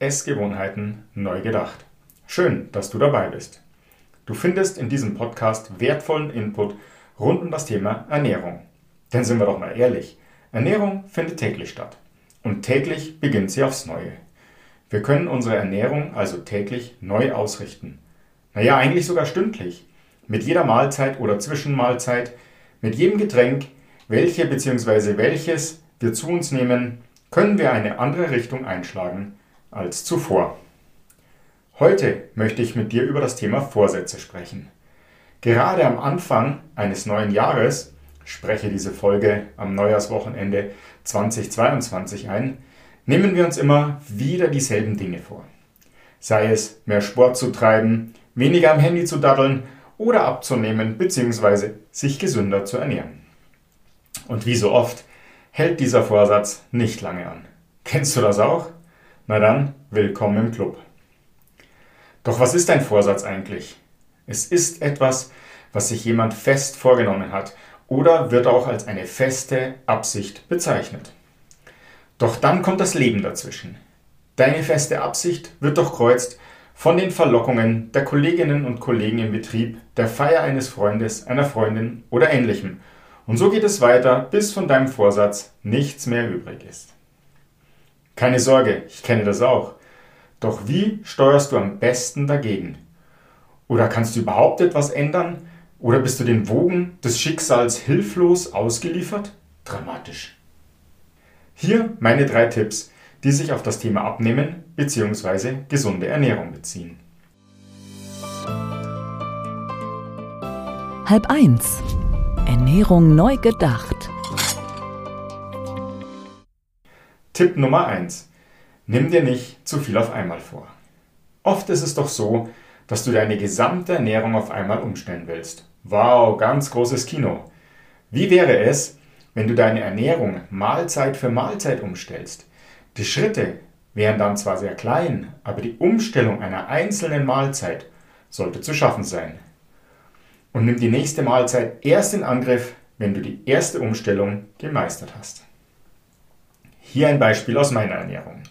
Essgewohnheiten neu gedacht. Schön, dass du dabei bist. Du findest in diesem Podcast wertvollen Input rund um das Thema Ernährung. Denn sind wir doch mal ehrlich, Ernährung findet täglich statt. Und täglich beginnt sie aufs Neue. Wir können unsere Ernährung also täglich neu ausrichten. Naja, eigentlich sogar stündlich. Mit jeder Mahlzeit oder Zwischenmahlzeit, mit jedem Getränk, welche bzw. welches wir zu uns nehmen, können wir eine andere Richtung einschlagen als zuvor. Heute möchte ich mit dir über das Thema Vorsätze sprechen. Gerade am Anfang eines neuen Jahres, spreche diese Folge am Neujahrswochenende 2022 ein, nehmen wir uns immer wieder dieselben Dinge vor. Sei es mehr Sport zu treiben, weniger am Handy zu daddeln oder abzunehmen bzw. sich gesünder zu ernähren. Und wie so oft hält dieser Vorsatz nicht lange an. Kennst du das auch? Na dann, willkommen im Club. Doch was ist ein Vorsatz eigentlich? Es ist etwas, was sich jemand fest vorgenommen hat oder wird auch als eine feste Absicht bezeichnet. Doch dann kommt das Leben dazwischen. Deine feste Absicht wird durchkreuzt von den Verlockungen der Kolleginnen und Kollegen im Betrieb, der Feier eines Freundes, einer Freundin oder ähnlichem. Und so geht es weiter, bis von deinem Vorsatz nichts mehr übrig ist. Keine Sorge, ich kenne das auch. Doch wie steuerst du am besten dagegen? Oder kannst du überhaupt etwas ändern? Oder bist du den Wogen des Schicksals hilflos ausgeliefert? Dramatisch. Hier meine drei Tipps, die sich auf das Thema Abnehmen bzw. gesunde Ernährung beziehen. Halb eins. Ernährung neu gedacht. Tipp Nummer 1. Nimm dir nicht zu viel auf einmal vor. Oft ist es doch so, dass du deine gesamte Ernährung auf einmal umstellen willst. Wow, ganz großes Kino. Wie wäre es, wenn du deine Ernährung Mahlzeit für Mahlzeit umstellst? Die Schritte wären dann zwar sehr klein, aber die Umstellung einer einzelnen Mahlzeit sollte zu schaffen sein. Und nimm die nächste Mahlzeit erst in Angriff, wenn du die erste Umstellung gemeistert hast. Hier ein Beispiel aus meiner Ernährung.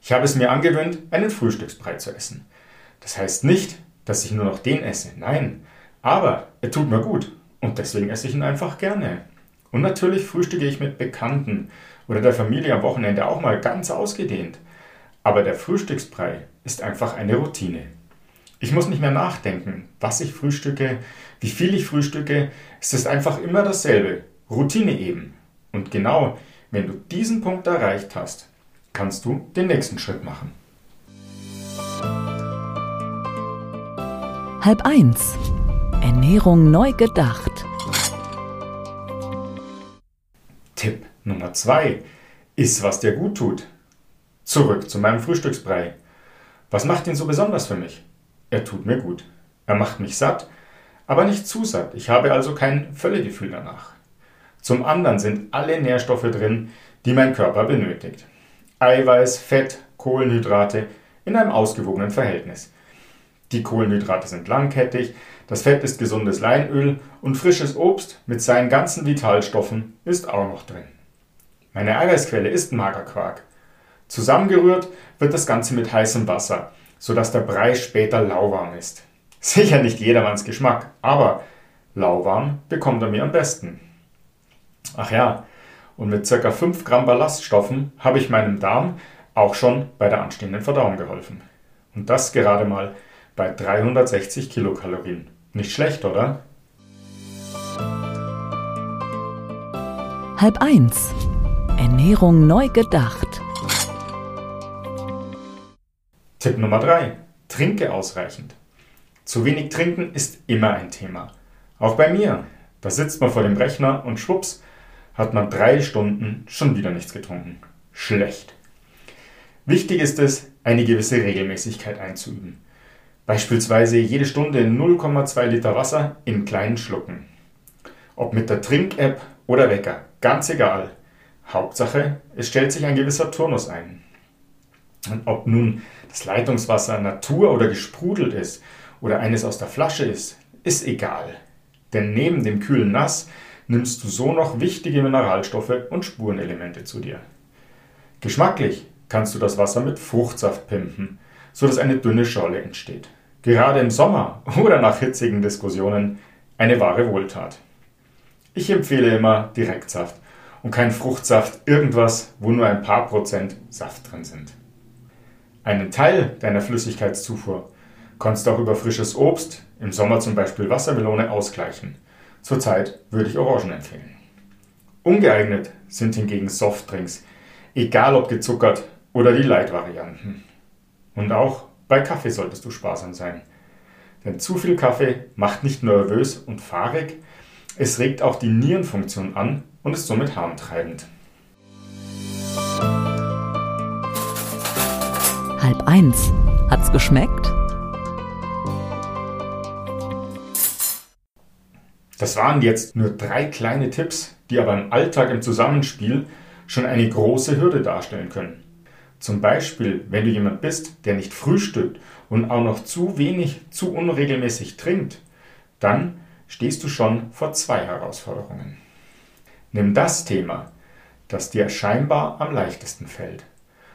Ich habe es mir angewöhnt, einen Frühstücksbrei zu essen. Das heißt nicht, dass ich nur noch den esse, nein, aber er tut mir gut und deswegen esse ich ihn einfach gerne. Und natürlich frühstücke ich mit Bekannten oder der Familie am Wochenende auch mal ganz ausgedehnt. Aber der Frühstücksbrei ist einfach eine Routine. Ich muss nicht mehr nachdenken, was ich frühstücke, wie viel ich frühstücke. Es ist einfach immer dasselbe. Routine eben. Und genau, wenn du diesen Punkt erreicht hast, kannst du den nächsten Schritt machen. Halb eins. Ernährung neu gedacht. Tipp Nummer 2. Iss, was dir gut tut. Zurück zu meinem Frühstücksbrei. Was macht ihn so besonders für mich? Er tut mir gut. Er macht mich satt, aber nicht zu satt. Ich habe also kein Völlegefühl danach. Zum anderen sind alle Nährstoffe drin, die mein Körper benötigt. Eiweiß, Fett, Kohlenhydrate in einem ausgewogenen Verhältnis. Die Kohlenhydrate sind langkettig, das Fett ist gesundes Leinöl und frisches Obst mit seinen ganzen Vitalstoffen ist auch noch drin. Meine Eiweißquelle ist Magerquark. Zusammengerührt wird das Ganze mit heißem Wasser, sodass der Brei später lauwarm ist. Sicher nicht jedermanns Geschmack, aber lauwarm bekommt er mir am besten. Ach ja, und mit ca. 5 Gramm Ballaststoffen habe ich meinem Darm auch schon bei der anstehenden Verdauung geholfen. Und das gerade mal bei 360 Kilokalorien. Nicht schlecht, oder? Halb eins. Ernährung neu gedacht. Tipp Nummer 3. Trinke ausreichend. Zu wenig trinken ist immer ein Thema. Auch bei mir. Da sitzt man vor dem Rechner und schwupps, hat man drei Stunden schon wieder nichts getrunken. Schlecht. Wichtig ist es, eine gewisse Regelmäßigkeit einzuüben. Beispielsweise jede Stunde 0,2 Liter Wasser in kleinen Schlucken. Ob mit der Trink-App oder Wecker, ganz egal. Hauptsache, es stellt sich ein gewisser Turnus ein. Und ob nun das Leitungswasser Natur oder gesprudelt ist oder eines aus der Flasche ist, ist egal. Denn neben dem kühlen Nass nimmst du so noch wichtige Mineralstoffe und Spurenelemente zu dir. Geschmacklich kannst du das Wasser mit Fruchtsaft pimpen, sodass eine dünne Scholle entsteht. Gerade im Sommer oder nach hitzigen Diskussionen eine wahre Wohltat. Ich empfehle immer Direktsaft und kein Fruchtsaft, irgendwas, wo nur ein paar Prozent Saft drin sind. Einen Teil deiner Flüssigkeitszufuhr kannst du auch über frisches Obst, im Sommer zum Beispiel Wassermelone, ausgleichen. Zurzeit würde ich Orangen empfehlen. Ungeeignet sind hingegen Softdrinks, egal ob gezuckert oder die Light-Varianten. Und auch bei Kaffee solltest du sparsam sein. Denn zu viel Kaffee macht nicht nervös und fahrig, es regt auch die Nierenfunktion an und ist somit harmtreibend. Halb eins. Hat's geschmeckt? Das waren jetzt nur drei kleine Tipps, die aber im Alltag im Zusammenspiel schon eine große Hürde darstellen können. Zum Beispiel, wenn du jemand bist, der nicht frühstückt und auch noch zu wenig, zu unregelmäßig trinkt, dann stehst du schon vor zwei Herausforderungen. Nimm das Thema, das dir scheinbar am leichtesten fällt.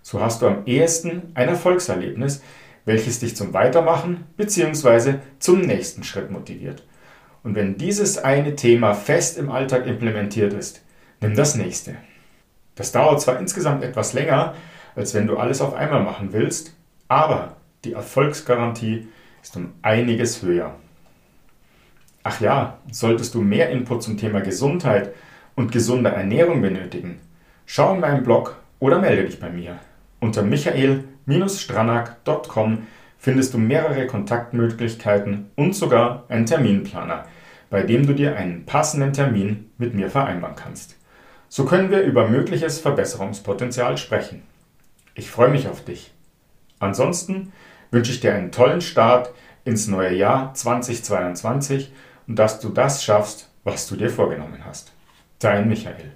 So hast du am ehesten ein Erfolgserlebnis, welches dich zum Weitermachen bzw. zum nächsten Schritt motiviert. Und wenn dieses eine Thema fest im Alltag implementiert ist, nimm das nächste. Das dauert zwar insgesamt etwas länger, als wenn du alles auf einmal machen willst, aber die Erfolgsgarantie ist um einiges höher. Ach ja, solltest du mehr Input zum Thema Gesundheit und gesunder Ernährung benötigen, schau in meinem Blog oder melde dich bei mir. Unter michael-stranak.com findest du mehrere Kontaktmöglichkeiten und sogar einen Terminplaner, bei dem du dir einen passenden Termin mit mir vereinbaren kannst. So können wir über mögliches Verbesserungspotenzial sprechen. Ich freue mich auf dich. Ansonsten wünsche ich dir einen tollen Start ins neue Jahr 2022 und dass du das schaffst, was du dir vorgenommen hast. Dein Michael.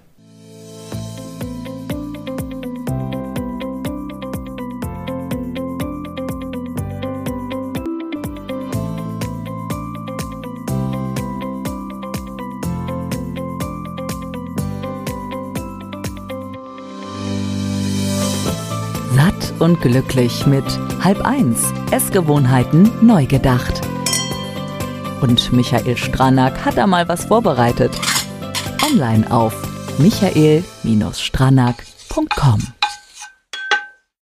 Und glücklich mit Halb eins Essgewohnheiten neu gedacht. Und Michael Stranak hat da mal was vorbereitet. Online auf michael-stranak.com.